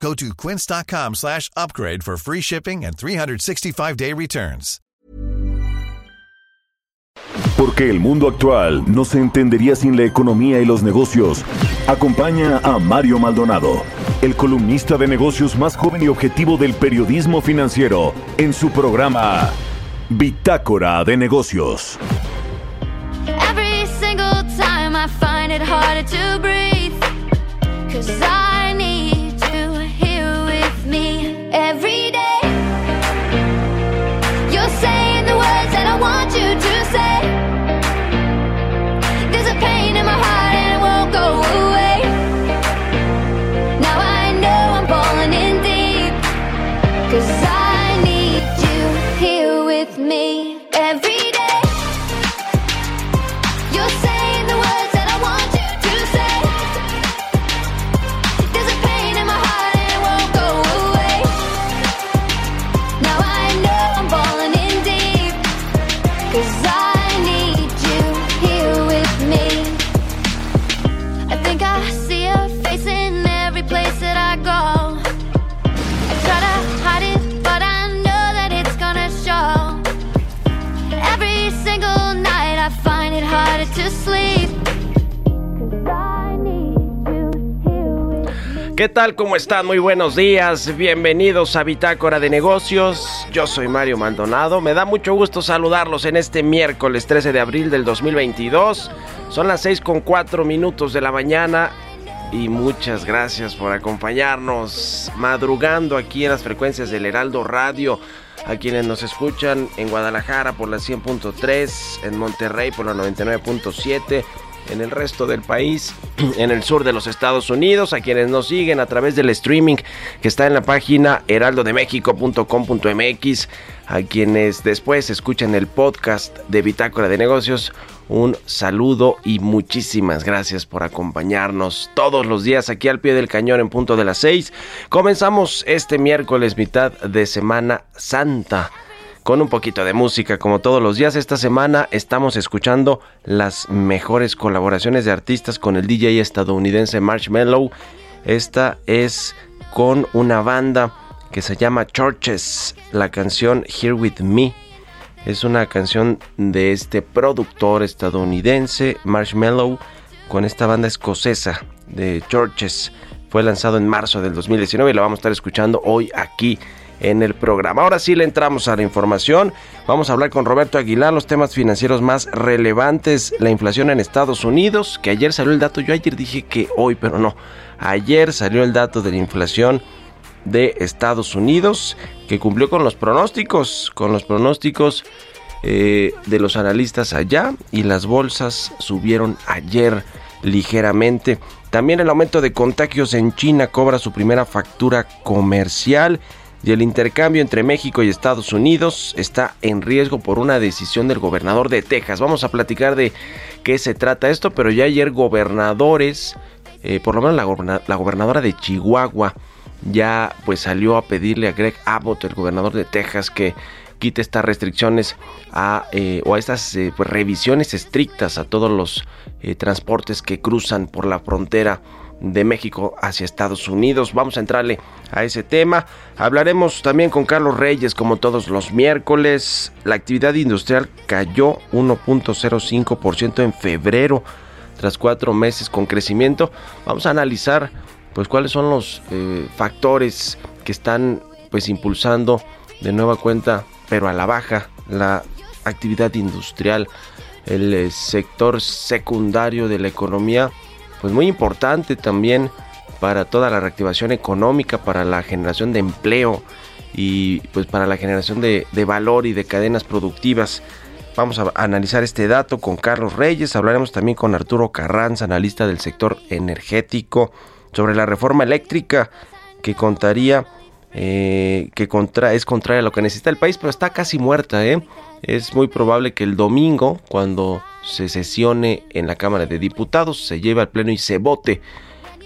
Go to quince.com slash upgrade for free shipping and 365-day returns. Porque el mundo actual no se entendería sin la economía y los negocios. Acompaña a Mario Maldonado, el columnista de negocios más joven y objetivo del periodismo financiero, en su programa Bitácora de Negocios. Every single time I find it harder to breathe. Cause I Cause ¿Qué tal? ¿Cómo están? Muy buenos días. Bienvenidos a Bitácora de Negocios. Yo soy Mario Maldonado. Me da mucho gusto saludarlos en este miércoles 13 de abril del 2022. Son las 6 con 4 minutos de la mañana. Y muchas gracias por acompañarnos madrugando aquí en las frecuencias del Heraldo Radio. A quienes nos escuchan en Guadalajara por la 100.3, en Monterrey por la 99.7 en el resto del país, en el sur de los Estados Unidos, a quienes nos siguen a través del streaming que está en la página heraldodemexico.com.mx, a quienes después escuchan el podcast de Bitácora de Negocios, un saludo y muchísimas gracias por acompañarnos todos los días aquí al pie del cañón en punto de las 6. Comenzamos este miércoles mitad de Semana Santa con un poquito de música como todos los días. Esta semana estamos escuchando las mejores colaboraciones de artistas con el DJ estadounidense Marshmello. Esta es con una banda que se llama Churches, la canción Here With Me. Es una canción de este productor estadounidense Marshmello con esta banda escocesa de Churches. Fue lanzado en marzo del 2019 y la vamos a estar escuchando hoy aquí en el programa. Ahora sí le entramos a la información. Vamos a hablar con Roberto Aguilar los temas financieros más relevantes. La inflación en Estados Unidos, que ayer salió el dato. Yo ayer dije que hoy, pero no. Ayer salió el dato de la inflación de Estados Unidos, que cumplió con los pronósticos, con los pronósticos eh, de los analistas allá y las bolsas subieron ayer ligeramente. También el aumento de contagios en China cobra su primera factura comercial y el intercambio entre México y Estados Unidos está en riesgo por una decisión del gobernador de Texas. Vamos a platicar de qué se trata esto, pero ya ayer gobernadores, eh, por lo menos la, goberna- la gobernadora de Chihuahua, ya pues salió a pedirle a Greg Abbott, el gobernador de Texas, que quite estas restricciones a, eh, o a estas eh, pues, revisiones estrictas a todos los eh, transportes que cruzan por la frontera de México hacia Estados Unidos. Vamos a entrarle a ese tema. Hablaremos también con Carlos Reyes como todos los miércoles. La actividad industrial cayó 1.05% en febrero tras cuatro meses con crecimiento. Vamos a analizar pues cuáles son los eh, factores que están pues impulsando de nueva cuenta pero a la baja la actividad industrial el eh, sector secundario de la economía pues muy importante también para toda la reactivación económica para la generación de empleo y pues para la generación de, de valor y de cadenas productivas Vamos a analizar este dato con Carlos Reyes, hablaremos también con Arturo Carranza, analista del sector energético, sobre la reforma eléctrica que contaría eh, que contra, es contraria a lo que necesita el país, pero está casi muerta. ¿eh? Es muy probable que el domingo, cuando se sesione en la Cámara de Diputados, se lleve al Pleno y se vote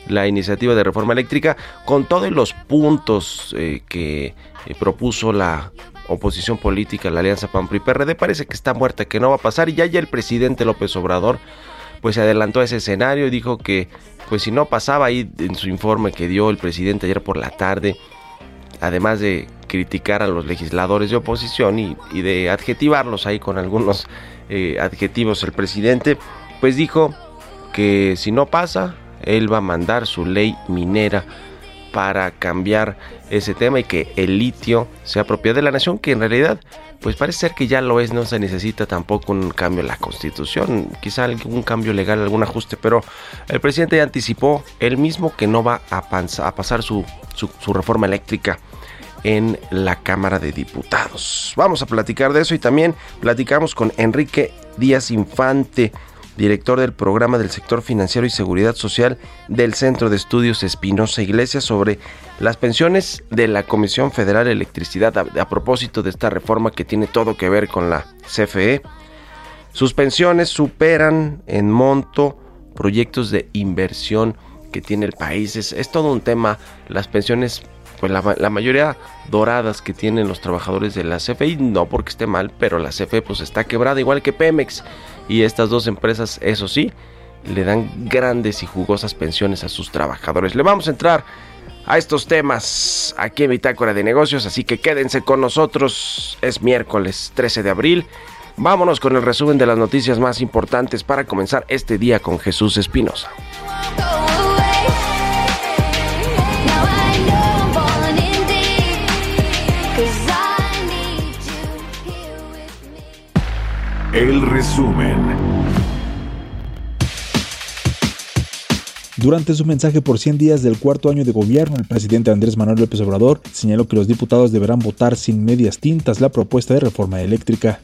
la iniciativa de reforma eléctrica con todos los puntos eh, que eh, propuso la oposición política, la alianza PAN-PRI-PRD, parece que está muerta, que no va a pasar y ya, ya el presidente López Obrador pues se adelantó a ese escenario y dijo que pues si no pasaba ahí en su informe que dio el presidente ayer por la tarde, además de criticar a los legisladores de oposición y, y de adjetivarlos ahí con algunos eh, adjetivos. El presidente, pues dijo que si no pasa, él va a mandar su ley minera para cambiar ese tema y que el litio sea propiedad de la nación, que en realidad pues parece ser que ya lo es, no se necesita tampoco un cambio en la constitución, quizá algún cambio legal, algún ajuste, pero el presidente anticipó él mismo que no va a, a pasar su, su, su reforma eléctrica en la Cámara de Diputados. Vamos a platicar de eso y también platicamos con Enrique Díaz Infante, director del programa del sector financiero y seguridad social del Centro de Estudios Espinosa Iglesias sobre las pensiones de la Comisión Federal de Electricidad a, propósito de esta reforma que tiene todo que ver con la CFE. Sus pensiones superan en monto proyectos de inversión que tiene el país. Es todo un tema. Las pensiones pues la, mayoría doradas que tienen los trabajadores de la CFE, no porque esté mal, pero la CFE pues está quebrada igual que Pemex y estas dos empresas, eso sí, le dan grandes y jugosas pensiones a sus trabajadores. Le vamos a entrar a estos temas aquí en Bitácora de Negocios, así que quédense con nosotros. Es miércoles 13 de abril. Vámonos con el resumen de las noticias más importantes para comenzar este día con Jesús Espinosa. El resumen. Durante su mensaje por 100 días del cuarto año de gobierno, el presidente Andrés Manuel López Obrador señaló que los diputados deberán votar sin medias tintas la propuesta de reforma eléctrica.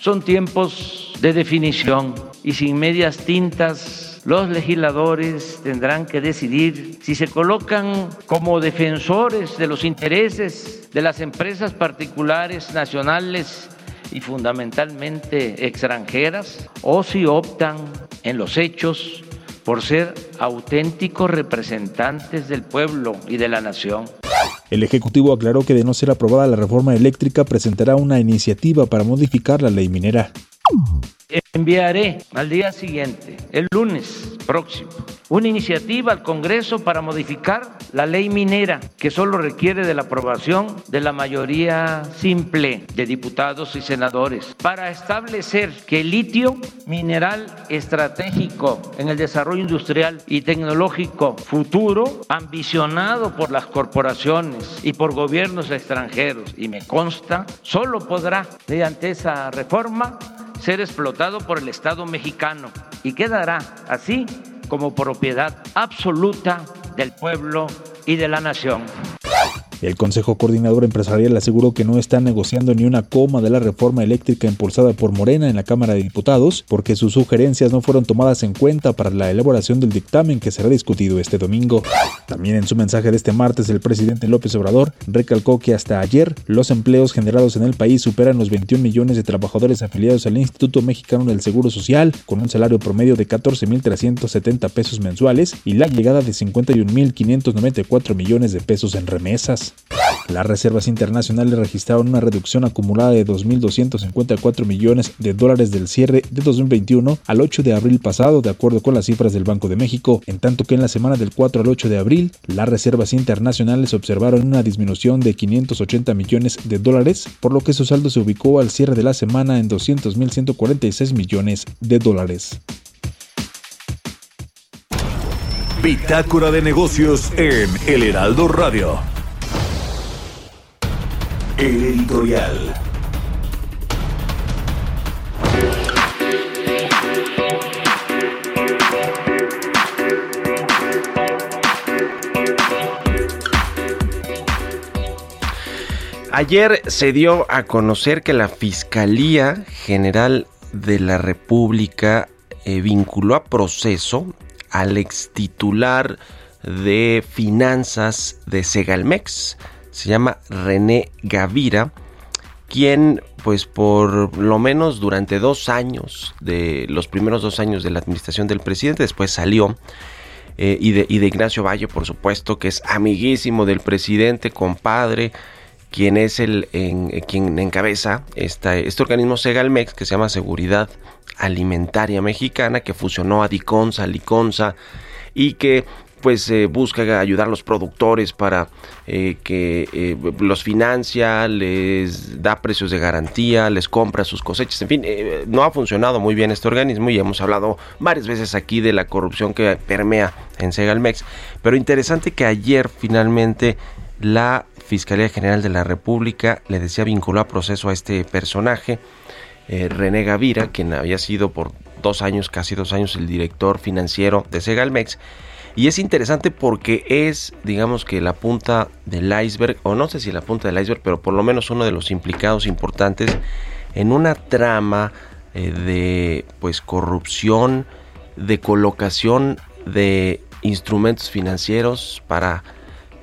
Son tiempos de definición y sin medias tintas los legisladores tendrán que decidir si se colocan como defensores de los intereses de las empresas particulares nacionales y fundamentalmente extranjeras, o si optan en los hechos por ser auténticos representantes del pueblo y de la nación. El Ejecutivo aclaró que de no ser aprobada la reforma eléctrica presentará una iniciativa para modificar la ley minera. Enviaré al día siguiente, el lunes próximo, una iniciativa al Congreso para modificar la ley minera, que solo requiere de la aprobación de la mayoría simple de diputados y senadores, para establecer que el litio, mineral estratégico en el desarrollo industrial y tecnológico futuro, ambicionado por las corporaciones y por gobiernos extranjeros, y me consta, solo podrá, mediante esa reforma, ser explotado por el Estado mexicano y quedará así como propiedad absoluta del pueblo y de la nación. El Consejo Coordinador Empresarial aseguró que no está negociando ni una coma de la reforma eléctrica impulsada por Morena en la Cámara de Diputados porque sus sugerencias no fueron tomadas en cuenta para la elaboración del dictamen que será discutido este domingo. También en su mensaje de este martes el presidente López Obrador recalcó que hasta ayer los empleos generados en el país superan los 21 millones de trabajadores afiliados al Instituto Mexicano del Seguro Social con un salario promedio de 14.370 pesos mensuales y la llegada de 51.594 millones de pesos en remesas. Las reservas internacionales registraron una reducción acumulada de 2.254 millones de dólares del cierre de 2021 al 8 de abril pasado, de acuerdo con las cifras del Banco de México, en tanto que en la semana del 4 al 8 de abril, las reservas internacionales observaron una disminución de 580 millones de dólares, por lo que su saldo se ubicó al cierre de la semana en 200.146 millones de dólares. Bitácora de negocios en El Heraldo Radio. El editorial. Ayer se dio a conocer que la Fiscalía General de la República eh, vinculó a proceso al ex titular de finanzas de Segalmex, se llama René Gavira, quien pues por lo menos durante dos años, de los primeros dos años de la administración del presidente, después salió, eh, y, de, y de Ignacio Valle, por supuesto, que es amiguísimo del presidente, compadre, quien es el en, eh, quien encabeza este organismo Segalmex que se llama Seguridad Alimentaria Mexicana, que fusionó a Diconsa, Liconsa y que pues eh, busca ayudar a los productores para eh, que eh, los financia, les da precios de garantía, les compra sus cosechas, en fin, no ha funcionado muy bien este organismo y hemos hablado varias veces aquí de la corrupción que permea en Segalmex, pero interesante que ayer finalmente la Fiscalía General de la República le decía vinculó a proceso a este personaje, René Gavira, quien había sido por dos años, casi dos años, el director financiero de Segalmex, y es interesante porque es, digamos que la punta del iceberg, o no sé si la punta del iceberg, pero por lo menos uno de los implicados importantes en una trama eh, de pues corrupción, de colocación de instrumentos financieros para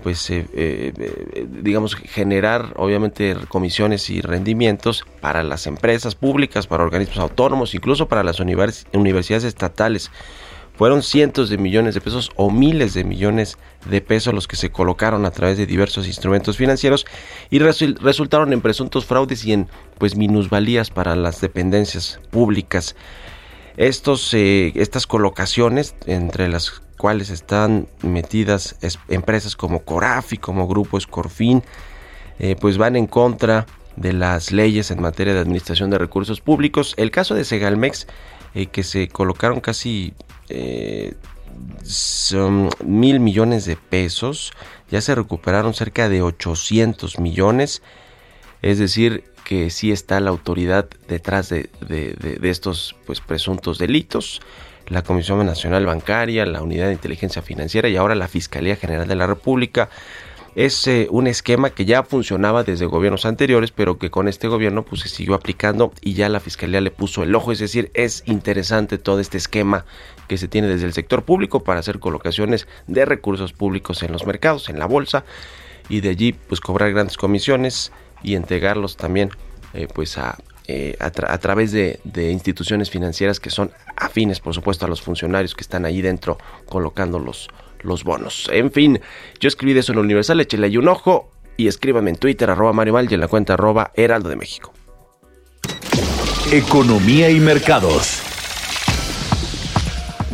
pues eh, eh, digamos generar obviamente comisiones y rendimientos para las empresas públicas, para organismos autónomos, incluso para las universidades estatales. Fueron cientos de millones de pesos o miles de millones de pesos los que se colocaron a través de diversos instrumentos financieros y resultaron en presuntos fraudes y en pues minusvalías para las dependencias públicas. Estos, eh, estas colocaciones, entre las cuales están metidas empresas como Corafi, como Grupo Escorfin, eh, pues van en contra de las leyes en materia de administración de recursos públicos. El caso de Segalmex, eh, que se colocaron casi eh, son mil millones de pesos, ya se recuperaron cerca de 800 millones, es decir, que sí está la autoridad detrás de, estos pues, presuntos delitos, la Comisión Nacional Bancaria, la Unidad de Inteligencia Financiera y ahora la Fiscalía General de la República es eh, un esquema que ya funcionaba desde gobiernos anteriores, pero que con este gobierno pues se siguió aplicando y ya la fiscalía le puso el ojo, es decir, es interesante todo este esquema que se tiene desde el sector público para hacer colocaciones de recursos públicos en los mercados, en la bolsa y de allí pues cobrar grandes comisiones y entregarlos también eh, pues a, eh, a, través de, de, instituciones financieras que son afines, por supuesto, a los funcionarios que están ahí dentro colocando los, los bonos. En fin, yo escribí de eso en Universal, échale ahí un ojo y escríbame en Twitter, arroba Mario Val y en la cuenta arroba Heraldo de México. Economía y mercados.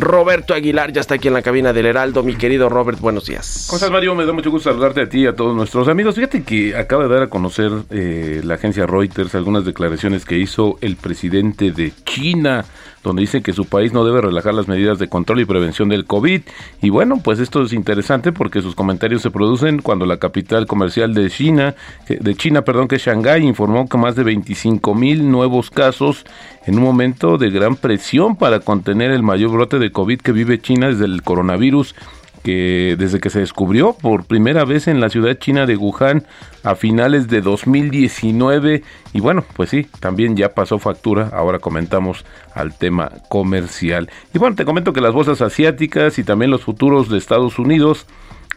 Roberto Aguilar ya está aquí en la cabina del Heraldo. Mi querido Robert, buenos días. ¿Cómo estás, Mario? Me da mucho gusto saludarte a ti y a todos nuestros amigos. Fíjate que acaba de dar a conocer eh, la agencia Reuters algunas declaraciones que hizo el presidente de China donde dice que su país no debe relajar las medidas de control y prevención del COVID. Y bueno, pues esto es interesante porque sus comentarios se producen cuando la capital comercial de China, de China, perdón, que es Shanghái, informó que más de 25 mil nuevos casos en un momento de gran presión para contener el mayor brote de COVID que vive China desde el coronavirus que desde que se descubrió por primera vez en la ciudad china de Wuhan a finales de 2019 y bueno, pues sí, también ya pasó factura, ahora comentamos al tema comercial. Y bueno, te comento que las bolsas asiáticas y también los futuros de Estados Unidos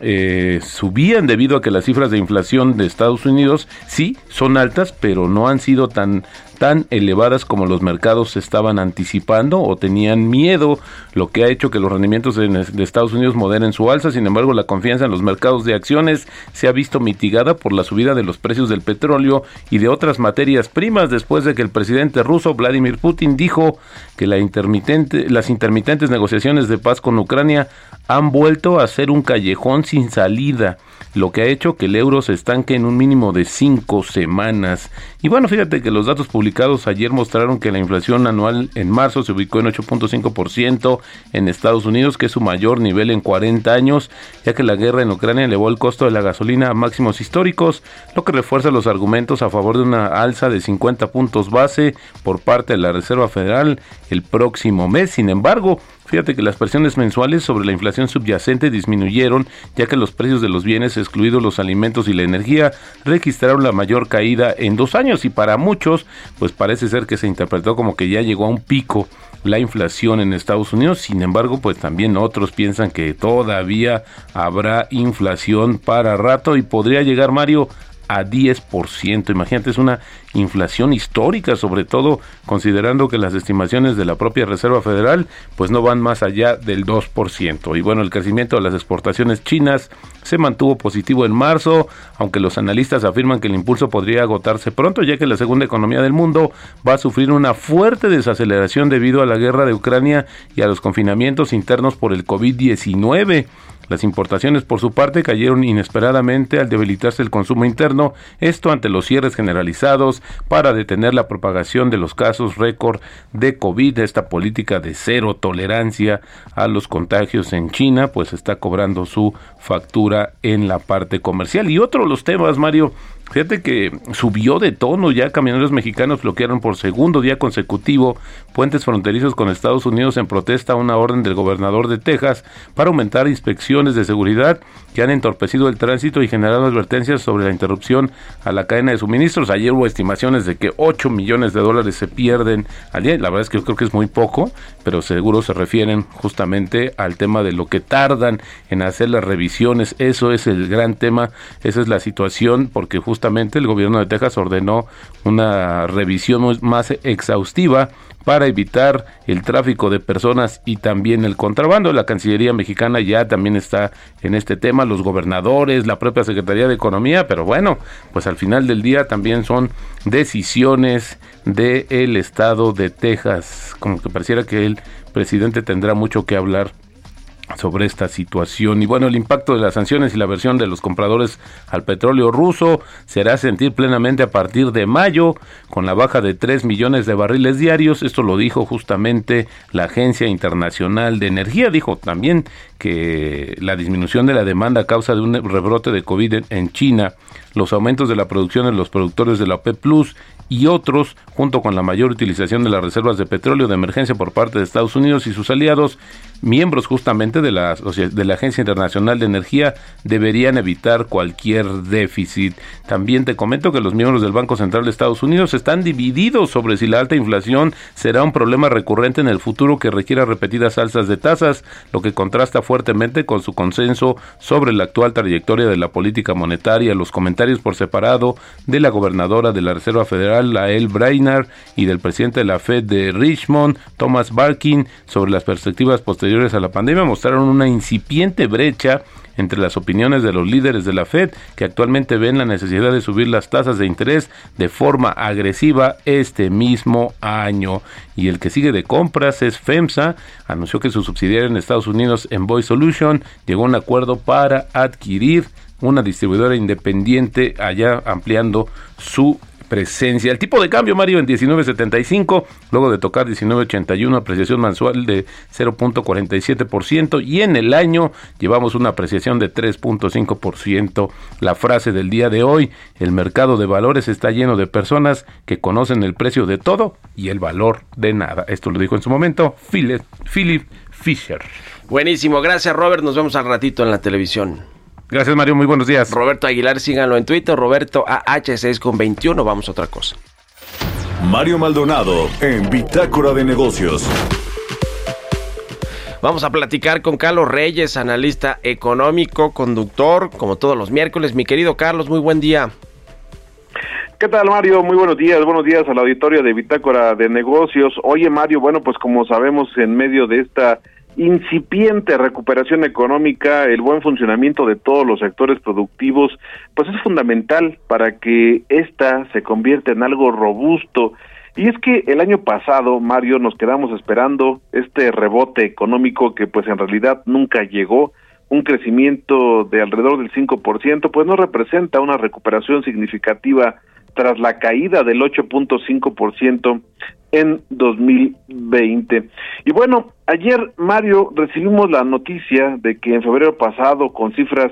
eh, subían debido a que las cifras de inflación de Estados Unidos sí son altas, pero no han sido tan tan elevadas como los mercados estaban anticipando o tenían miedo, lo que ha hecho que los rendimientos de, Estados Unidos moderen su alza. Sin embargo, la confianza en los mercados de acciones se ha visto mitigada por la subida de los precios del petróleo y de otras materias primas después de que el presidente ruso Vladimir Putin dijo que las intermitentes negociaciones de paz con Ucrania han vuelto a ser un callejón sin salida lo que ha hecho que el euro se estanque en un mínimo de cinco semanas. Y bueno, fíjate que los datos publicados ayer mostraron que la inflación anual en marzo se ubicó en 8.5% en Estados Unidos, que es su mayor nivel en 40 años, ya que la guerra en Ucrania elevó el costo de la gasolina a máximos históricos, lo que refuerza los argumentos a favor de una alza de 50 puntos base por parte de la Reserva Federal el próximo mes. Sin embargo, Fíjate que las presiones mensuales sobre la inflación subyacente disminuyeron, ya que los precios de los bienes, excluidos los alimentos y la energía, registraron la mayor caída en dos años y para muchos, pues parece ser que se interpretó como que ya llegó a un pico la inflación en Estados Unidos. Sin embargo, pues también otros piensan que todavía habrá inflación para rato y podría llegar Mario a 10%. Imagínate, es una inflación histórica, sobre todo considerando que las estimaciones de la propia Reserva Federal pues no van más allá del 2%. Y bueno, el crecimiento de las exportaciones chinas se mantuvo positivo en marzo, aunque los analistas afirman que el impulso podría agotarse pronto, ya que la segunda economía del mundo va a sufrir una fuerte desaceleración debido a la guerra de Ucrania y a los confinamientos internos por el COVID-19. Las importaciones, por su parte, cayeron inesperadamente al debilitarse el consumo interno, esto ante los cierres generalizados para detener la propagación de los casos récord de COVID. Esta política de cero tolerancia a los contagios en China, pues está cobrando su factura en la parte comercial. Y otro de los temas, Mario, Fíjate que subió de tono ya camioneros mexicanos bloquearon por segundo día consecutivo puentes fronterizos con Estados Unidos en protesta a una orden del gobernador de Texas para aumentar inspecciones de seguridad que han entorpecido el tránsito y generado advertencias sobre la interrupción a la cadena de suministros. Ayer hubo estimaciones de que 8 millones de dólares se pierden al día. La verdad es que yo creo que es muy poco, pero seguro se refieren justamente al tema de lo que tardan en hacer las revisiones. Eso es el gran tema, esa es la situación, porque justamente el gobierno de Texas ordenó una revisión más exhaustiva para evitar el tráfico de personas y también el contrabando. La Cancillería mexicana ya también está en este tema, los gobernadores, la propia Secretaría de Economía, pero bueno, pues al final del día también son decisiones del estado de Texas, como que pareciera que el presidente tendrá mucho que hablar sobre esta situación. Y bueno, el impacto de las sanciones y la versión de los compradores al petróleo ruso será sentir plenamente a partir de mayo, con la baja de 3 millones de barriles diarios. Esto lo dijo justamente la Agencia Internacional de Energía. Dijo también que la disminución de la demanda a causa de un rebrote de COVID en China, los aumentos de la producción en los productores de la OPEP Plus y otros, junto con la mayor utilización de las reservas de petróleo de emergencia por parte de Estados Unidos y sus aliados, miembros justamente de la, de la Agencia Internacional de Energía, deberían evitar cualquier déficit. También te comento que los miembros del Banco Central de Estados Unidos están divididos sobre si la alta inflación será un problema recurrente en el futuro que requiera repetidas alzas de tasas, lo que contrasta fuertemente con su consenso sobre la actual trayectoria de la política monetaria, los comentarios por separado de la gobernadora de la Reserva Federal, Lael Brainard, y del presidente de la Fed de Richmond, Thomas Barkin, sobre las perspectivas posteriores a la pandemia, una incipiente brecha entre las opiniones de los líderes de la Fed, que actualmente ven la necesidad de subir las tasas de interés de forma agresiva este mismo año. Y el que sigue de compras es FEMSA, anunció que su subsidiaria en Estados Unidos, Envoy Solution, llegó a un acuerdo para adquirir una distribuidora independiente allá ampliando su presencia. El tipo de cambio, Mario, en 19.75, luego de tocar 19.81, apreciación mensual de 0.47% y en el año llevamos una apreciación de 3.5%. La frase del día de hoy, el mercado de valores está lleno de personas que conocen el precio de todo y el valor de nada. Esto lo dijo en su momento Philip, Philip Fisher. Buenísimo, gracias Robert, nos vemos al ratito en la televisión. Gracias, Mario. Muy buenos días. Roberto Aguilar, síganlo en Twitter. Roberto AH6 con 21. Vamos a otra cosa. Mario Maldonado en Bitácora de Negocios. Vamos a platicar con Carlos Reyes, analista económico, conductor, como todos los miércoles. Mi querido Carlos, muy buen día. ¿Qué tal, Mario? Muy buenos días. Buenos días al auditorio de Bitácora de Negocios. Oye, Mario, bueno, pues como sabemos, en medio de esta incipiente recuperación económica, el buen funcionamiento de todos los sectores productivos, pues es fundamental para que ésta se convierta en algo robusto. Y es que el año pasado, Mario, nos quedamos esperando este rebote económico que pues en realidad nunca llegó, un crecimiento de alrededor del 5%, pues no representa una recuperación significativa tras la caída del 8.5% en 2020. Y bueno, ayer, Mario, recibimos la noticia de que en febrero pasado, con cifras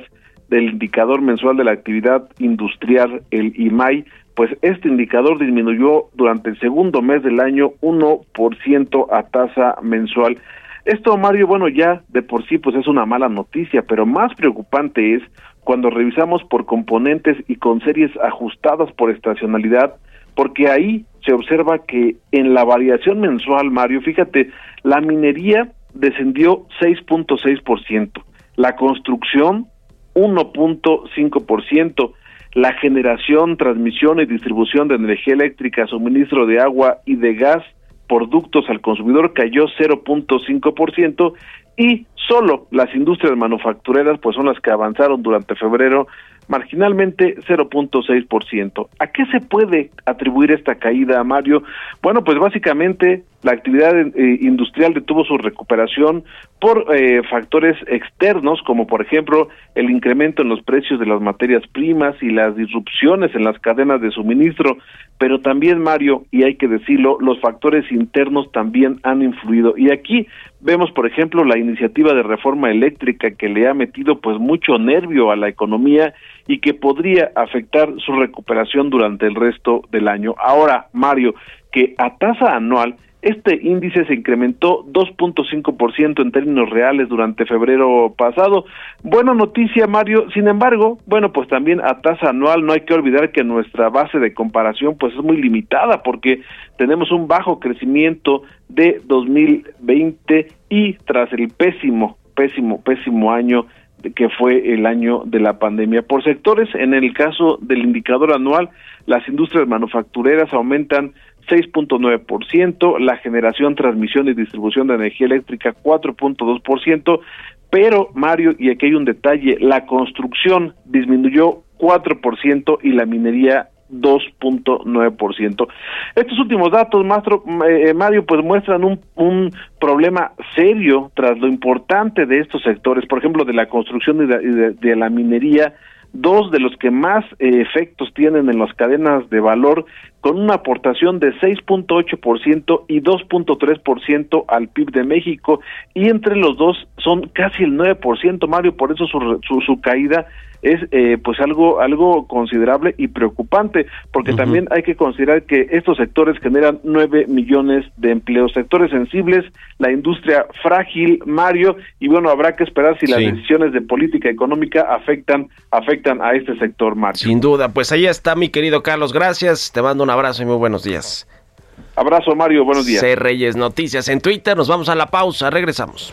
del indicador mensual de la actividad industrial, el IMAI, pues este indicador disminuyó durante el segundo mes del año 1% a tasa mensual. Esto, Mario, bueno, ya de por sí pues es una mala noticia, pero más preocupante es cuando revisamos por componentes y con series ajustadas por estacionalidad, porque ahí se observa que en la variación mensual, Mario, fíjate, la minería descendió 6.6%, la construcción 1.5%, la generación, transmisión y distribución de energía eléctrica, suministro de agua y de gas productos al consumidor cayó 0.5% y solo las industrias manufactureras pues son las que avanzaron durante febrero marginalmente 0.6%. ¿A qué se puede atribuir esta caída, Mario? Bueno, pues básicamente la actividad eh, industrial detuvo su recuperación por eh, factores externos, como por ejemplo el incremento en los precios de las materias primas y las disrupciones en las cadenas de suministro, pero también, Mario, y hay que decirlo, los factores internos también han influido. Y aquí vemos, por ejemplo, la iniciativa de reforma eléctrica que le ha metido pues mucho nervio a la economía y que podría afectar su recuperación durante el resto del año. Ahora, Mario, que a tasa anual este índice se incrementó 2.5% en términos reales durante febrero pasado. Buena noticia, Mario. Sin embargo, bueno, pues también a tasa anual no hay que olvidar que nuestra base de comparación pues es muy limitada porque tenemos un bajo crecimiento de 2020 y tras el pésimo, pésimo, pésimo año que fue el año de la pandemia. Por sectores, en el caso del indicador anual, las industrias manufactureras aumentan 6.9%, la generación, transmisión y distribución de energía eléctrica 4.2%, pero Mario, y aquí hay un detalle, la construcción disminuyó 4% y la minería 2.9%. Estos últimos datos, eh, Mario, pues muestran un, un, problema serio tras lo importante de estos sectores, por ejemplo, de la construcción y de la minería, dos de los que más eh, efectos tienen en las cadenas de valor, con una aportación de 6.8% y 2.3% al PIB de México, y entre los dos son casi el 9%, Mario, por eso su, su, su caída es eh, pues algo algo considerable y preocupante porque también hay que considerar que estos sectores generan nueve millones de empleos. Sectores sensibles la industria frágil Mario y bueno habrá que esperar si las decisiones de política económica afectan afectan a este sector Mario. Sin duda. Pues ahí está mi querido Carlos. Gracias. Te mando un abrazo y muy buenos días. Abrazo Mario. Buenos días. C Reyes Noticias en Twitter. Nos vamos a la pausa. Regresamos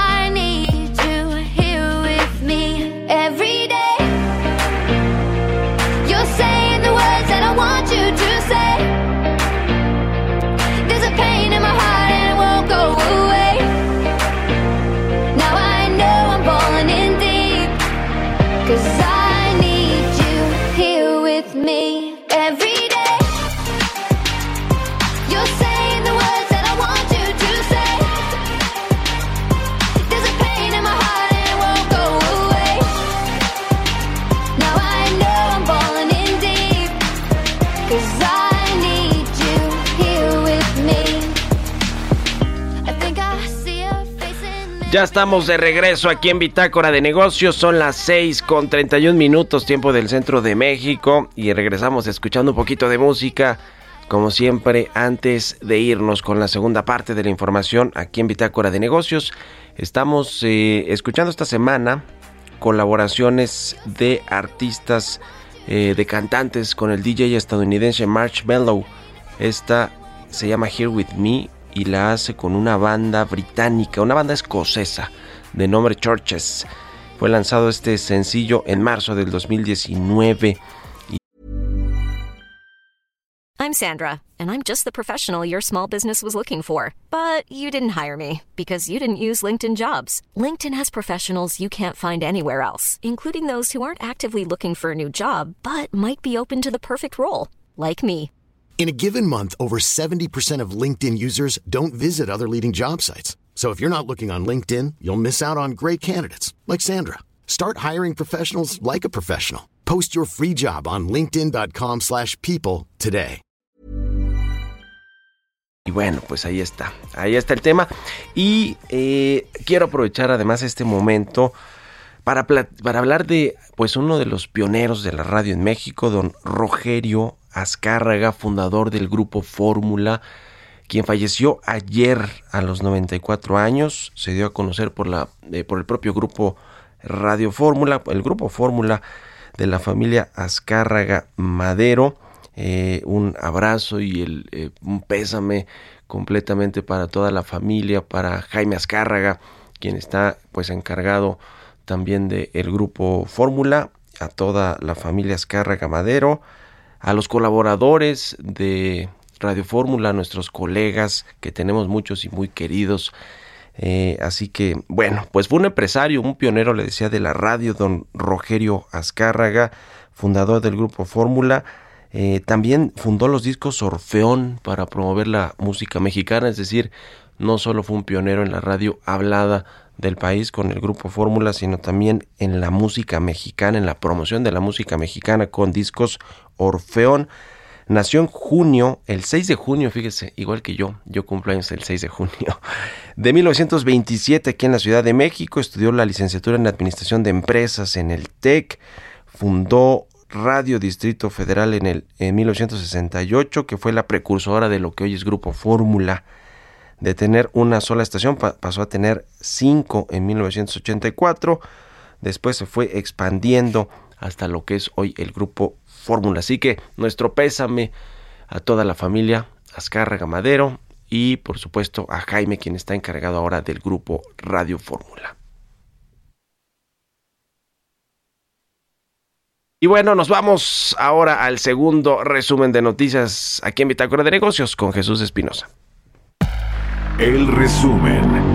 Ya estamos de regreso aquí en Bitácora de Negocios. Son las 6 con 31 minutos, tiempo del centro de México. Y regresamos escuchando un poquito de música. Como siempre, antes de irnos con la segunda parte de la información aquí en Bitácora de Negocios, estamos eh, escuchando esta semana colaboraciones de artistas, eh, de cantantes con el DJ estadounidense Marshmello. Esta se llama Here With Me y la hace con una banda británica, una banda escocesa de nombre Churches. Fue lanzado este sencillo en marzo del 2019. I'm Sandra, and I'm just the professional your small business was looking for. But you didn't hire me because you didn't use LinkedIn jobs. LinkedIn has professionals you can't find anywhere else, including those who aren't actively looking for a new job but might be open to the perfect role, like me. In a given month, over 70% of LinkedIn users don't visit other leading job sites. So if you're not looking on LinkedIn, you'll miss out on great candidates like Sandra. Start hiring professionals like a professional. Post your free job on linkedin.com/people today. Y bueno, pues ahí está, ahí está el tema. Y eh, quiero aprovechar además este momento para, para hablar de pues uno de los pioneros de la radio en México, don Rogerio Azcárraga, fundador del grupo Fórmula, quien falleció ayer a los 94 años, se dio a conocer por, la, eh, por el propio grupo Radio Fórmula, el grupo Fórmula de la familia Azcárraga Madero. Eh, un abrazo y el, eh, un pésame completamente para toda la familia, para Jaime Azcárraga, quien está pues encargado también del grupo Fórmula, a toda la familia Azcárraga Madero, a los colaboradores de Radio Fórmula, a nuestros colegas, que tenemos muchos y muy queridos. Eh, así que, bueno, pues fue un empresario, un pionero, le decía, de la radio, don Rogerio Azcárraga, fundador del grupo Fórmula. Eh, también fundó los discos Orfeón para promover la música mexicana, es decir, no solo fue un pionero en la radio hablada del país con el grupo Fórmula, sino también en la música mexicana, en la promoción de la música mexicana con discos Orfeón. Nació en junio, el 6 de junio, fíjese, igual que yo, yo cumplo años el 6 de junio, de 1927 aquí en la Ciudad de México, estudió la licenciatura en Administración de Empresas en el TEC, fundó Radio Distrito Federal en, el, en 1968, que fue la precursora de lo que hoy es Grupo Fórmula. De tener una sola estación pa pasó a tener cinco en 1984. Después se fue expandiendo hasta lo que es hoy el Grupo Fórmula. Así que nuestro pésame a toda la familia Azcárraga Madero y por supuesto a Jaime, quien está encargado ahora del Grupo Radio Fórmula. Y bueno, nos vamos ahora al segundo resumen de noticias aquí en Bitácora de Negocios con Jesús Espinosa. El resumen.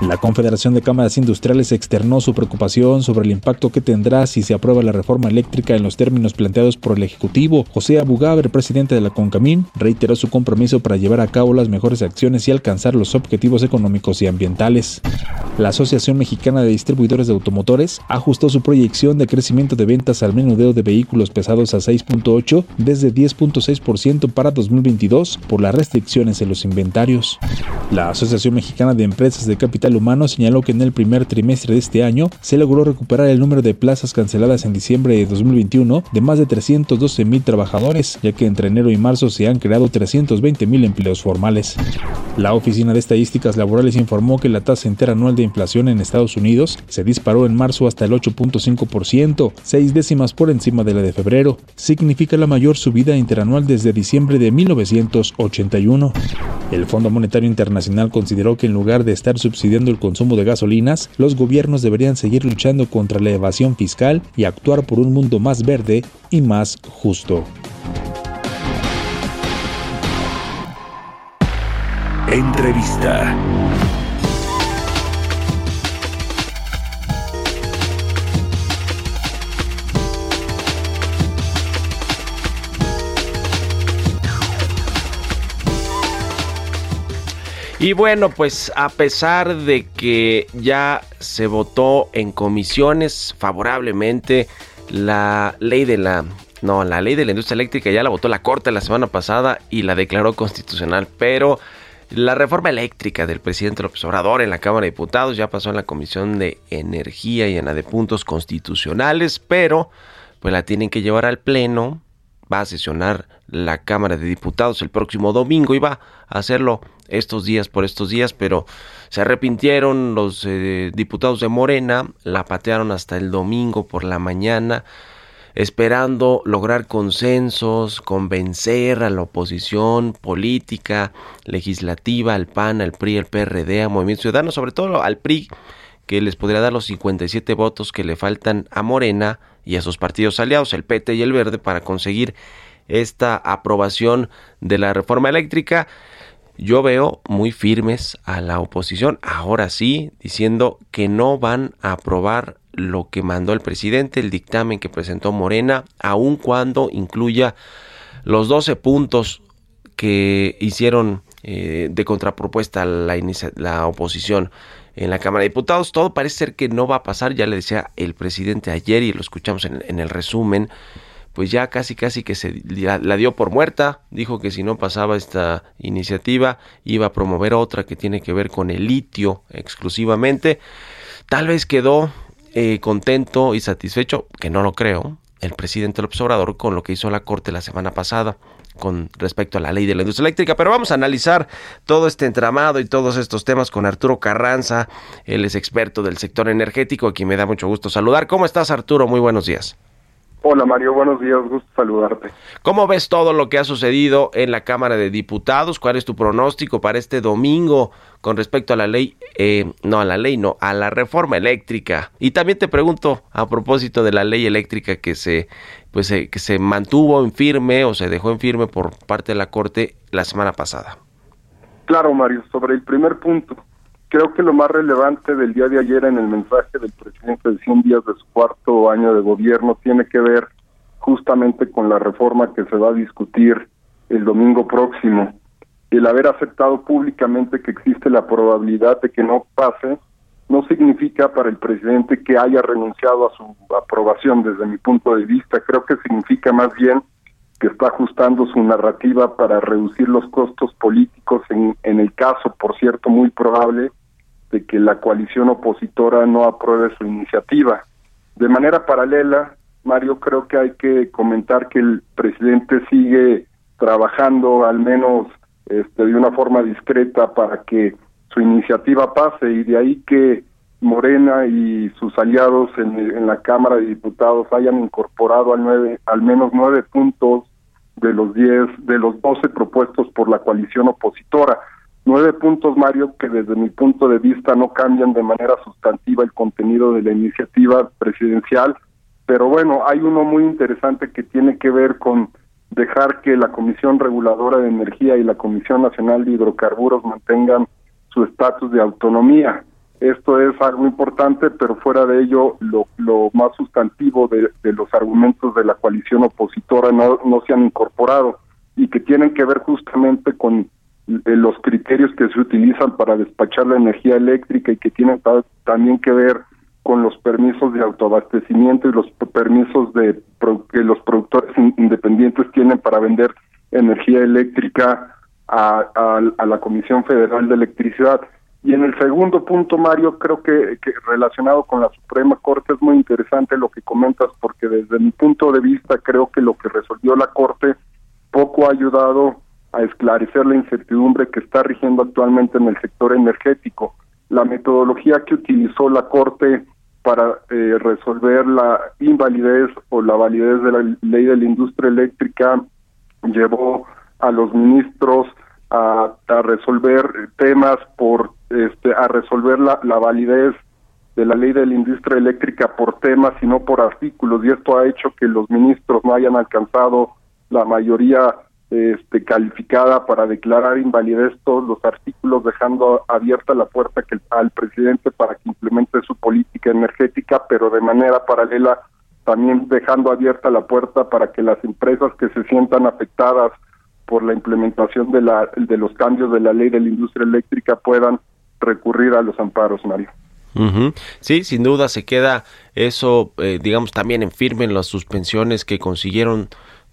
La Confederación de Cámaras Industriales externó su preocupación sobre el impacto que tendrá si se aprueba la reforma eléctrica en los términos planteados por el Ejecutivo. José Abugaber, presidente de la CONCAMIN, reiteró su compromiso para llevar a cabo las mejores acciones y alcanzar los objetivos económicos y ambientales. La Asociación Mexicana de Distribuidores de Automotores ajustó su proyección de crecimiento de ventas al menudeo de vehículos pesados a 6.8 desde 10.6% para 2022 por las restricciones en los inventarios. La Asociación Mexicana de Empresas de Capital Humano señaló que en el primer trimestre de este año se logró recuperar el número de plazas canceladas en diciembre de 2021 de más de 312 mil trabajadores, ya que entre enero y marzo se han creado 320 mil empleos formales. La Oficina de Estadísticas Laborales informó que la tasa interanual de inflación en Estados Unidos se disparó en marzo hasta el 8.5%, seis décimas por encima de la de febrero. Significa la mayor subida interanual desde diciembre de 1981. El Fondo Monetario Internacional consideró que en lugar de estar subsidiando el consumo de gasolinas, los gobiernos deberían seguir luchando contra la evasión fiscal y actuar por un mundo más verde y más justo. Entrevista. Y bueno, pues a pesar de que ya se votó en comisiones favorablemente la ley de la no, la ley de la industria eléctrica ya la votó la Corte la semana pasada y la declaró constitucional, pero la reforma eléctrica del presidente López Obrador en la Cámara de Diputados ya pasó en la Comisión de Energía y en la de Puntos Constitucionales, pero pues la tienen que llevar al Pleno, va a sesionar la Cámara de Diputados el próximo domingo y va a hacerlo estos días por estos días, pero se arrepintieron los eh, diputados de Morena, la patearon hasta el domingo por la mañana, esperando lograr consensos, convencer a la oposición política, legislativa, al PAN, al PRI, al PRD, a Movimiento Ciudadano, sobre todo al PRI, que les podría dar los 57 votos que le faltan a Morena y a sus partidos aliados, el PT y el Verde, para conseguir esta aprobación de la reforma eléctrica. Yo veo muy firmes a la oposición, ahora sí, diciendo que no van a aprobar lo que mandó el presidente, el dictamen que presentó Morena, aun cuando incluya los 12 puntos que hicieron eh, de contrapropuesta la, la oposición. en la Cámara de Diputados. Todo parece ser que no va a pasar, ya le decía el presidente ayer y lo escuchamos en, en el resumen, pues ya casi casi que se la, dio por muerta, dijo que si no pasaba esta iniciativa iba a promover otra que tiene que ver con el litio exclusivamente. Tal vez quedó eh, contento y satisfecho, que no lo creo, el presidente López Obrador con lo que hizo la Corte la semana pasada con respecto a la ley de la industria eléctrica, pero vamos a analizar todo este entramado y todos estos temas con Arturo Carranza, él es experto del sector energético, a quien me da mucho gusto saludar. ¿Cómo estás Arturo? Muy buenos días. Hola Mario, buenos días, gusto saludarte. ¿Cómo ves todo lo que ha sucedido en la Cámara de Diputados? ¿Cuál es tu pronóstico para este domingo con respecto a la ley, eh, no a la ley, no, a la reforma eléctrica? Y también te pregunto a propósito de la ley eléctrica que se, pues, eh, que se mantuvo en firme o se dejó en firme por parte de la Corte la semana pasada. Claro Mario, sobre el primer punto, creo que lo más relevante del día de ayer en el mensaje del presidente de 100 días de su cuarto año de gobierno tiene que ver justamente con la reforma que se va a discutir el domingo próximo. El haber aceptado públicamente que existe la probabilidad de que no pase no significa para el presidente que haya renunciado a su aprobación desde mi punto de vista. Creo que significa más bien que está ajustando su narrativa para reducir los costos políticos en, en el caso, por cierto, muy probable de que la coalición opositora no apruebe su iniciativa. De manera paralela, Mario, creo que hay que comentar que el presidente sigue trabajando al menos este, de una forma discreta para que su iniciativa pase y de ahí que Morena y sus aliados en, en la Cámara de Diputados hayan incorporado al, nueve, al menos nueve puntos de los diez, de los doce propuestos por la coalición opositora. Nueve puntos, Mario, que desde mi punto de vista no cambian de manera sustantiva el contenido de la iniciativa presidencial, pero bueno, hay uno muy interesante que tiene que ver con dejar que la Comisión Reguladora de Energía y la Comisión Nacional de Hidrocarburos mantengan su estatus de autonomía. Esto es algo importante, pero fuera de ello, lo, lo más sustantivo de, los argumentos de la coalición opositora no, no se han incorporado y que tienen que ver justamente con los criterios que se utilizan para despachar la energía eléctrica y que tienen también que ver con los permisos de autoabastecimiento y los permisos de que los productores independientes tienen para vender energía eléctrica a, la Comisión Federal de Electricidad. Y en el segundo punto, Mario, creo que, relacionado con la Suprema Corte es muy interesante lo que comentas, porque desde mi punto de vista creo que lo que resolvió la Corte poco ha ayudado a esclarecer la incertidumbre que está rigiendo actualmente en el sector energético. La metodología que utilizó la Corte para eh, resolver la invalidez o la validez de la ley de la industria eléctrica llevó a los ministros a, resolver temas por este a resolver la, la validez de la ley de la industria eléctrica por temas y no por artículos y esto ha hecho que los ministros no hayan alcanzado la mayoría este, calificada para declarar invalidez todos los artículos, dejando abierta la puerta que, al presidente para que implemente su política energética, pero de manera paralela también dejando abierta la puerta para que las empresas que se sientan afectadas por la implementación de, la, de los cambios de la ley de la industria eléctrica puedan recurrir a los amparos, Mario. Sí, sin duda se queda eso, eh, digamos, también en firme en las suspensiones que consiguieron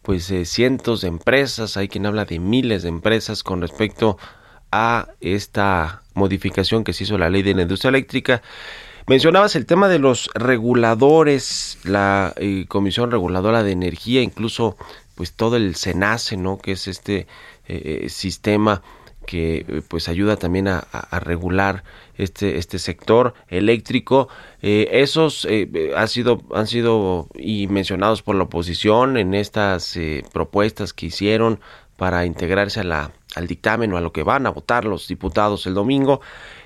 pues eh, cientos de empresas, hay quien habla de miles de empresas con respecto a esta modificación que se hizo la ley de la industria eléctrica. Mencionabas el tema de los reguladores, la eh, Comisión Reguladora de Energía, incluso pues todo el SENACE, ¿no? Que es este eh, sistema que pues ayuda también a, regular este este sector eléctrico. Eh, esos eh, ha sido han sido y mencionados por la oposición en estas eh, propuestas que hicieron para integrarse a la al dictamen o a lo que van a votar los diputados el domingo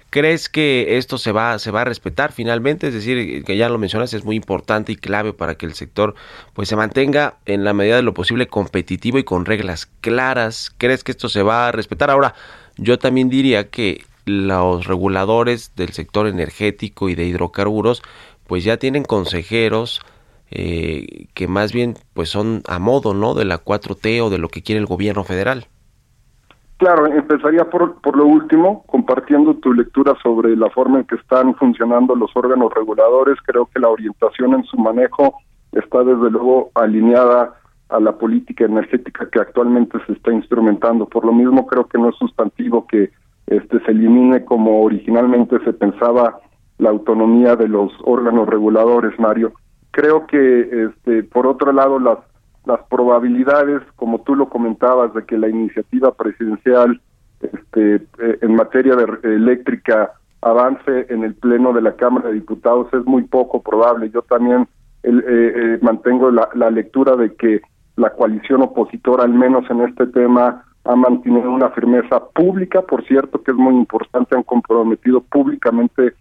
¿Crees que esto se va, se va a respetar finalmente? Es decir, que ya lo mencionas, es muy importante y clave para que el sector pues se mantenga en la medida de lo posible competitivo y con reglas claras. ¿Crees que esto se va a respetar? Ahora, yo también diría que los reguladores del sector energético y de hidrocarburos pues ya tienen consejeros eh, que más bien pues son a modo, ¿no? De la 4T o de lo que quiere el gobierno federal. Claro, empezaría por, por lo último, compartiendo tu lectura sobre la forma en que están funcionando los órganos reguladores. Creo que la orientación en su manejo está desde luego alineada a la política energética que actualmente se está instrumentando. Por lo mismo, creo que no es sustantivo que este se elimine como originalmente se pensaba la autonomía de los órganos reguladores, Mario. Creo que, este, por otro lado, las las probabilidades, como tú lo comentabas, de que la iniciativa presidencial este, eh, en materia de eléctrica avance en el pleno de la Cámara de Diputados es muy poco probable. Yo también eh, eh, mantengo la, lectura de que la coalición opositora, al menos en este tema, ha mantenido una firmeza pública, por cierto, que es muy importante, han comprometido públicamente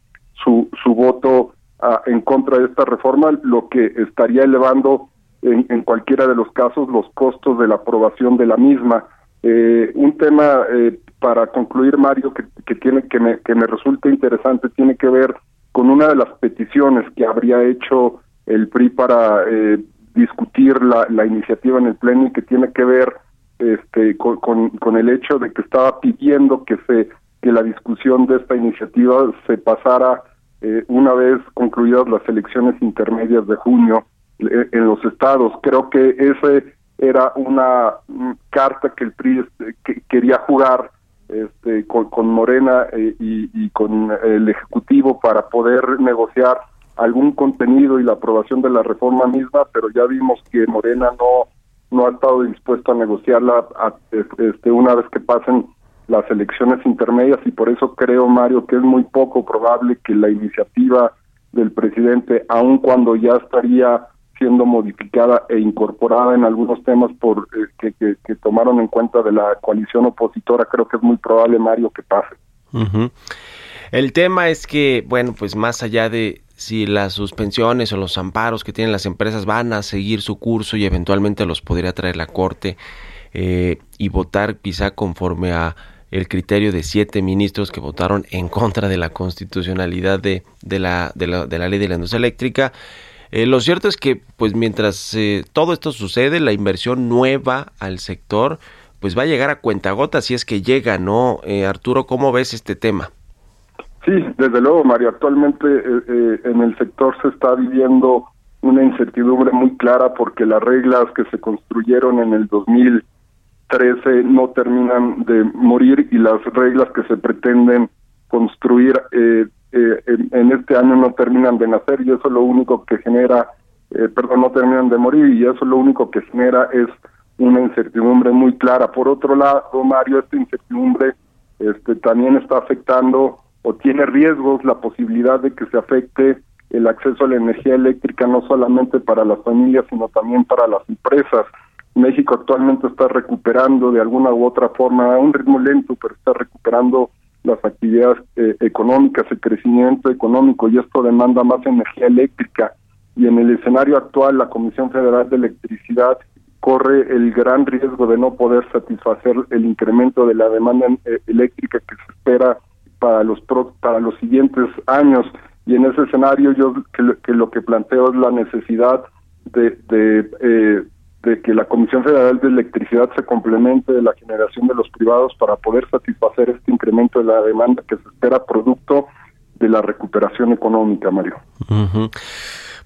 su, su voto ah, en contra de esta reforma, lo que estaría elevando en, en, cualquiera de los casos los costos de la aprobación de la misma. Eh, un tema eh, para concluir, Mario, que, tiene que me, que me resulta interesante, tiene que ver con una de las peticiones que habría hecho el PRI para eh, discutir la, la iniciativa en el pleno y que tiene que ver este, con, con, el hecho de que estaba pidiendo que se que la discusión de esta iniciativa se pasara eh, una vez concluidas las elecciones intermedias de junio en los estados. Creo que ese era una mm, carta que el PRI que quería jugar este, con, Morena eh, y, y, con el Ejecutivo para poder negociar algún contenido y la aprobación de la reforma misma, pero ya vimos que Morena no no ha estado dispuesto a negociarla a, este, una vez que pasen las elecciones intermedias y por eso creo, Mario, que es muy poco probable que la iniciativa del presidente, aun cuando ya estaría siendo modificada e incorporada en algunos temas por eh, que, que, tomaron en cuenta de la coalición opositora, creo que es muy probable, Mario, que pase. El tema es que, bueno, pues más allá de si las suspensiones o los amparos que tienen las empresas van a seguir su curso y eventualmente los podría traer la Corte eh, y votar quizá conforme a el criterio de siete ministros que votaron en contra de la constitucionalidad de, de, la, de, la, de la ley de la industria eléctrica. Eh, lo cierto es que, pues mientras eh, todo esto sucede, la inversión nueva al sector, pues va a llegar a cuentagotas si es que llega, ¿no? Eh, Arturo, ¿cómo ves este tema? Sí, desde luego, Mario. Actualmente eh, en el sector se está viviendo una incertidumbre muy clara porque las reglas que se construyeron en el 2013 no terminan de morir y las reglas que se pretenden construir eh, eh, en, este año no terminan de nacer y eso lo único que genera, eh, perdón, no terminan de morir y eso lo único que genera es una incertidumbre muy clara. Por otro lado, Mario, esta incertidumbre este, también está afectando o tiene riesgos la posibilidad de que se afecte el acceso a la energía eléctrica no solamente para las familias, sino también para las empresas. México actualmente está recuperando de alguna u otra forma, a un ritmo lento, pero está recuperando las actividades eh, económicas, el crecimiento económico, y esto demanda más energía eléctrica. Y en el escenario actual, la Comisión Federal de Electricidad corre el gran riesgo de no poder satisfacer el incremento de la demanda eh, eléctrica que se espera para los pro, para los siguientes años y en ese escenario yo que, que lo que planteo es la necesidad de, de, eh, de que la Comisión Federal de Electricidad se complemente de la generación de los privados para poder satisfacer este incremento de la demanda que se espera producto de la recuperación económica, Mario.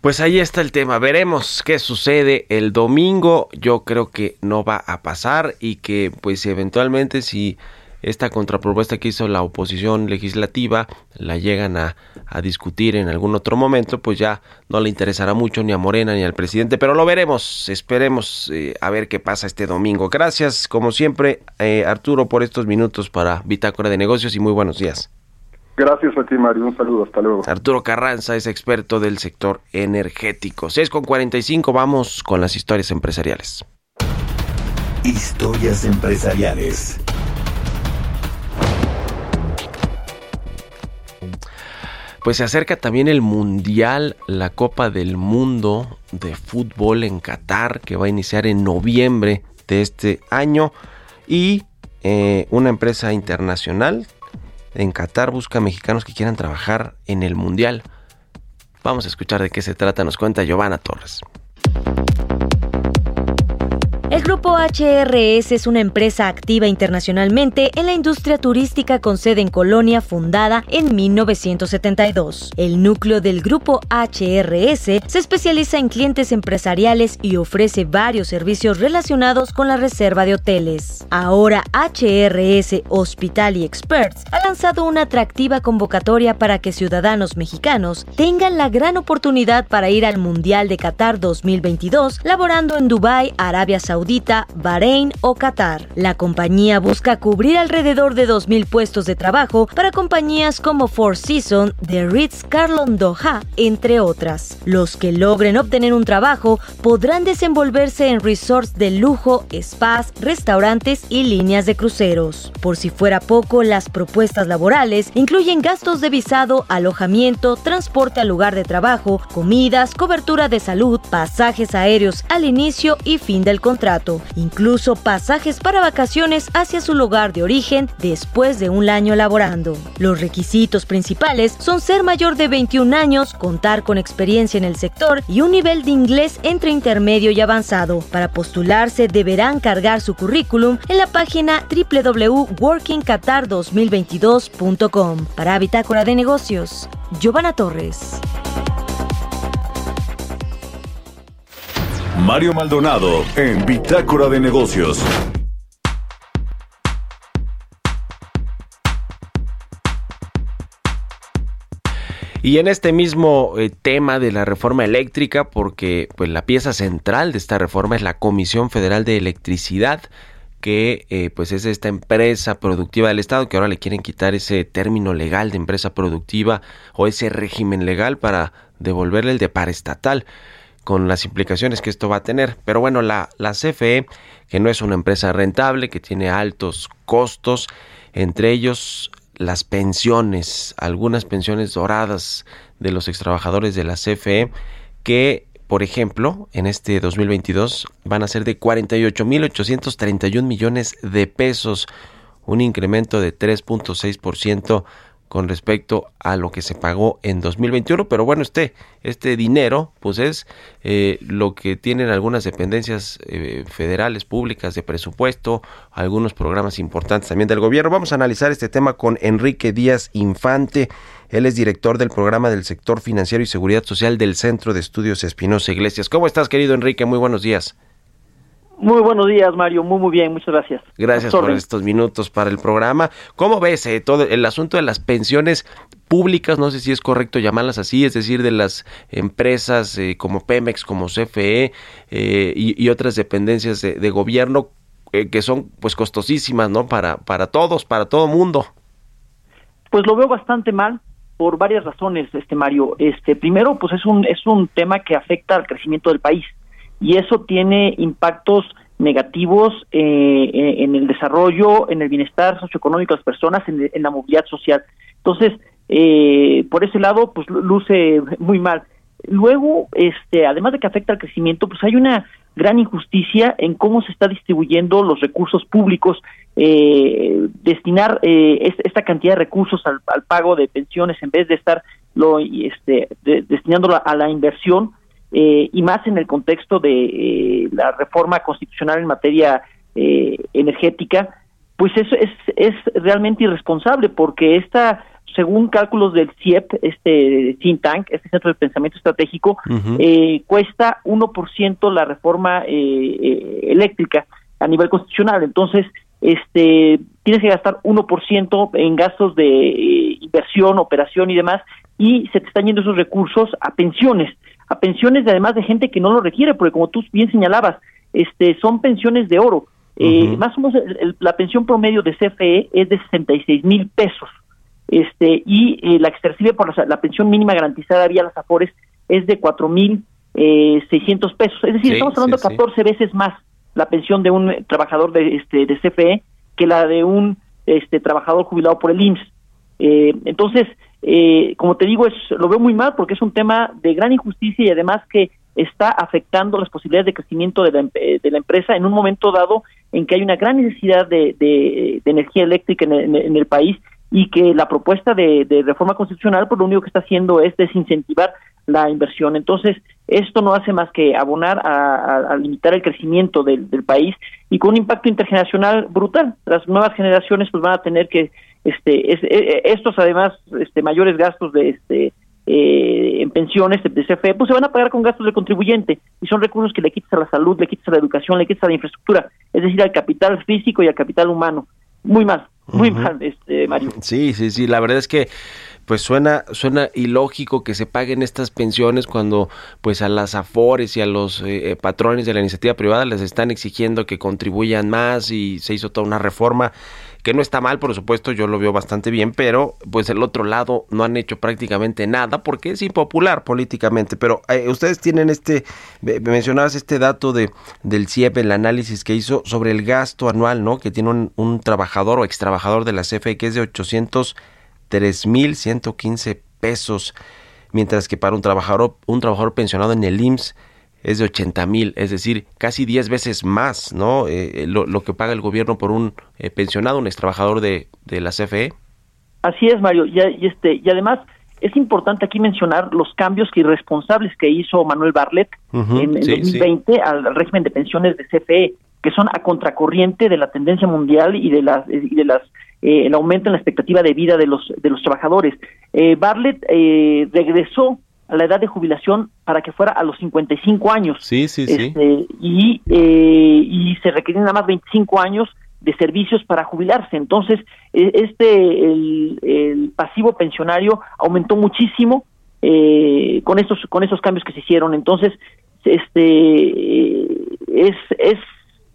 Pues ahí está el tema. Veremos qué sucede el domingo. Yo creo que no va a pasar y que pues eventualmente si esta contrapropuesta que hizo la oposición legislativa la llegan a, a, discutir en algún otro momento, pues ya no le interesará mucho ni a Morena ni al presidente, pero lo veremos, esperemos eh, a ver qué pasa este domingo. Gracias, como siempre, eh, Arturo, por estos minutos para Bitácora de Negocios y muy buenos días. Gracias a ti, Mario. Un saludo. Hasta luego. Arturo Carranza es experto del sector energético. 6 con 45, vamos con las historias empresariales. Historias empresariales. Pues se acerca también el Mundial, la Copa del Mundo de Fútbol en Qatar, que va a iniciar en noviembre de este año. Y eh, una empresa internacional en Qatar busca mexicanos que quieran trabajar en el Mundial. Vamos a escuchar de qué se trata, nos cuenta Giovanna Torres. El grupo HRS es una empresa activa internacionalmente en la industria turística con sede en Colonia fundada en 1972. El núcleo del grupo HRS se especializa en clientes empresariales y ofrece varios servicios relacionados con la reserva de hoteles. Ahora HRS Hospitality Experts ha lanzado una atractiva convocatoria para que ciudadanos mexicanos tengan la gran oportunidad para ir al Mundial de Qatar 2022 laborando en Dubái, Arabia Saudita, Bahrein o Qatar. La compañía busca cubrir alrededor de 2.000 puestos de trabajo para compañías como Four Seasons, The Ritz Carlton Doha, entre otras. Los que logren obtener un trabajo podrán desenvolverse en resorts de lujo, spas, restaurantes y líneas de cruceros. Por si fuera poco, las propuestas laborales incluyen gastos de visado, alojamiento, transporte al lugar de trabajo, comidas, cobertura de salud, pasajes aéreos al inicio y fin del contrato, incluso pasajes para vacaciones hacia su lugar de origen después de un año laborando. Los requisitos principales son ser mayor de 21 años, contar con experiencia en el sector y un nivel de inglés entre intermedio y avanzado. Para postularse deberán cargar su currículum en la página www.workingqatar2022.com. Para Bitácora de Negocios, Giovanna Torres. Mario Maldonado en Bitácora de Negocios. Y en este mismo eh, tema de la reforma eléctrica, porque pues la pieza central de esta reforma es la Comisión Federal de Electricidad, que eh, pues es esta empresa productiva del Estado, que ahora le quieren quitar ese término legal de empresa productiva o ese régimen legal para devolverle el de paraestatal con las implicaciones que esto va a tener. Pero bueno, la, la CFE, que no es una empresa rentable, que tiene altos costos, entre ellos las pensiones, algunas pensiones doradas de los extrabajadores de la CFE, que por ejemplo, en este 2022 van a ser de 48.831 millones de pesos, un incremento de 3.6% con respecto a lo que se pagó en 2021, pero bueno, este, este dinero pues es eh, lo que tienen algunas dependencias eh, federales, públicas de presupuesto, algunos programas importantes también del gobierno. Vamos a analizar este tema con Enrique Díaz Infante, él es director del programa del sector financiero y seguridad social del Centro de Estudios Espinosa Iglesias. ¿Cómo estás, querido Enrique? Muy buenos días. Muy buenos días, Mario. Muy, muy bien. Muchas gracias. Gracias por estos minutos para el programa. ¿Cómo ves eh, todo el asunto de las pensiones públicas? No sé si es correcto llamarlas así, es decir, de las empresas eh, como Pemex, como CFE eh, y, y, otras dependencias de, de gobierno eh, que son pues costosísimas, ¿no? Para, para todos, para todo mundo. Pues lo veo bastante mal por varias razones, este Mario. Este, primero, pues es un es un tema que afecta al crecimiento del país y eso tiene impactos negativos eh, en el desarrollo, en el bienestar socioeconómico de las personas, en, la movilidad social. Entonces, eh, por ese lado, pues luce muy mal. Luego, este, además de que afecta al crecimiento, pues hay una gran injusticia en cómo se está distribuyendo los recursos públicos, eh, destinar eh, esta cantidad de recursos al, al, pago de pensiones en vez de estar lo, este, de, destinándolo a la inversión, eh, y más en el contexto de eh, la reforma constitucional en materia eh, energética, pues eso es, es realmente irresponsable porque esta, según cálculos del CIEP, este think tank, este Centro de Pensamiento Estratégico, uh -huh. cuesta 1% la reforma eléctrica a nivel constitucional. Entonces, este tienes que gastar 1% en gastos de inversión, operación y demás, y se te están yendo esos recursos a pensiones a pensiones de además de gente que no lo requiere, porque como tú bien señalabas, este son pensiones de oro. Uh -huh. eh, más o menos el, el, la pensión promedio de CFE es de 66 mil pesos. Este, y eh, la que se recibe por la, la, pensión mínima garantizada vía las AFORES es de 4 mil eh, 600 pesos. Es decir, sí, estamos hablando sí, 14 sí. veces más la pensión de un trabajador de, este, de CFE que la de un este, trabajador jubilado por el IMSS. Eh, entonces, eh, como te digo, es, lo veo muy mal porque es un tema de gran injusticia y además que está afectando las posibilidades de crecimiento de la, de la empresa en un momento dado en que hay una gran necesidad de, de, energía eléctrica en el, en el, país y que la propuesta de, de, reforma constitucional, pues lo único que está haciendo es desincentivar la inversión. Entonces, esto no hace más que abonar a limitar el crecimiento del, del país y con un impacto intergeneracional brutal. Las nuevas generaciones pues van a tener que este es- eh, estos además este mayores gastos de este eh, en pensiones de CFE pues se van a pagar con gastos del contribuyente y son recursos que le quitas a la salud, le quitas a la educación, le quitas a la infraestructura, es decir, al capital físico y al capital humano. Muy mal, muy mal, este Mario. Sí, sí, sí, la verdad es que pues suena suena ilógico que se paguen estas pensiones cuando pues a las afores y a los eh, eh, patrones de la iniciativa privada les están exigiendo que contribuyan más y se hizo toda una reforma que no está mal, por supuesto, yo lo veo bastante bien, pero pues el otro lado no han hecho prácticamente nada porque es impopular políticamente, pero eh, ustedes tienen este me- mencionabas este dato de del CIEP, el análisis que hizo sobre el gasto anual, ¿no? Que tiene un, trabajador o ex trabajador de la CFE que es de 803.115 pesos, mientras que para un trabajador un trabajador pensionado en el IMSS es de 80 mil, es decir, casi 10 veces más, ¿no? Eh, lo, lo que paga el gobierno por un eh, pensionado, un ex trabajador de, de la CFE. Así es, Mario, y, y este y además es importante aquí mencionar los cambios que irresponsables que hizo Manuel Barlet en, en sí, sí. 2020 al, al régimen de pensiones de CFE, que son a contracorriente de la tendencia mundial y de las y de las eh, el aumento en la expectativa de vida de los de los trabajadores. Eh, Barlet eh, regresó la edad de jubilación para que fuera a los 55 años. Sí, sí, sí. Este, y, eh, y se requerían nada más 25 años de servicios para jubilarse. Entonces, eh, este el, el pasivo pensionario aumentó muchísimo eh, con estos con esos cambios que se hicieron. Entonces, este eh, es es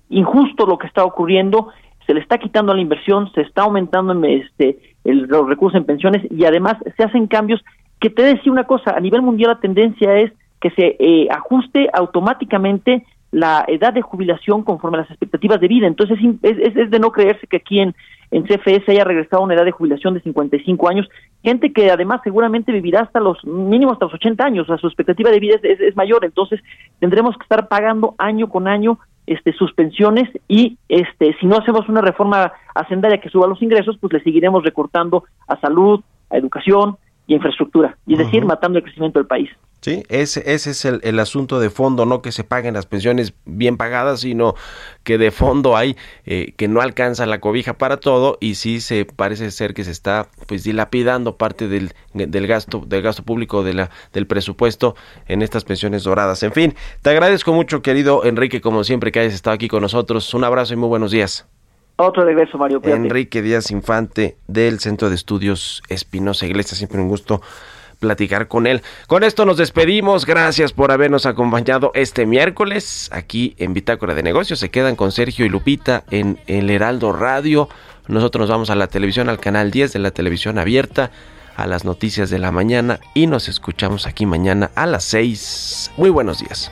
injusto lo que está ocurriendo. Se le está quitando a la inversión, se está aumentando en, este el- los recursos en pensiones y además se hacen cambios que te decía una cosa, a nivel mundial la tendencia es que se eh, ajuste automáticamente la edad de jubilación conforme a las expectativas de vida. Entonces es, es- es de no creerse que aquí en, en CFS haya regresado a una edad de jubilación de 55 años, gente que además seguramente vivirá hasta los mínimo hasta los 80 años, o su expectativa de vida es, mayor, entonces tendremos que estar pagando año con año este sus pensiones y este si no hacemos una reforma hacendaria que suba los ingresos, pues le seguiremos recortando a salud, a educación y infraestructura, y es decir, matando el crecimiento del país. Sí, ese, ese es el, el asunto de fondo, no que se paguen las pensiones bien pagadas, sino que de fondo hay eh, que no alcanza la cobija para todo y sí se parece ser que se está pues dilapidando parte del, del gasto del gasto público de la, del presupuesto en estas pensiones doradas. En fin, te agradezco mucho, querido Enrique, como siempre que hayas estado aquí con nosotros. Un abrazo y muy buenos días. Otro regreso, Mario. cuídate. Enrique Díaz Infante del Centro de Estudios Espinosa Iglesias. Siempre un gusto platicar con él. Con esto nos despedimos. Gracias por habernos acompañado este miércoles aquí en Bitácora de Negocios. Se quedan con Sergio y Lupita en el Heraldo Radio. Nosotros nos vamos a la televisión, al canal 10 de la televisión abierta, a las noticias de la mañana y nos escuchamos aquí mañana a las 6. Muy buenos días.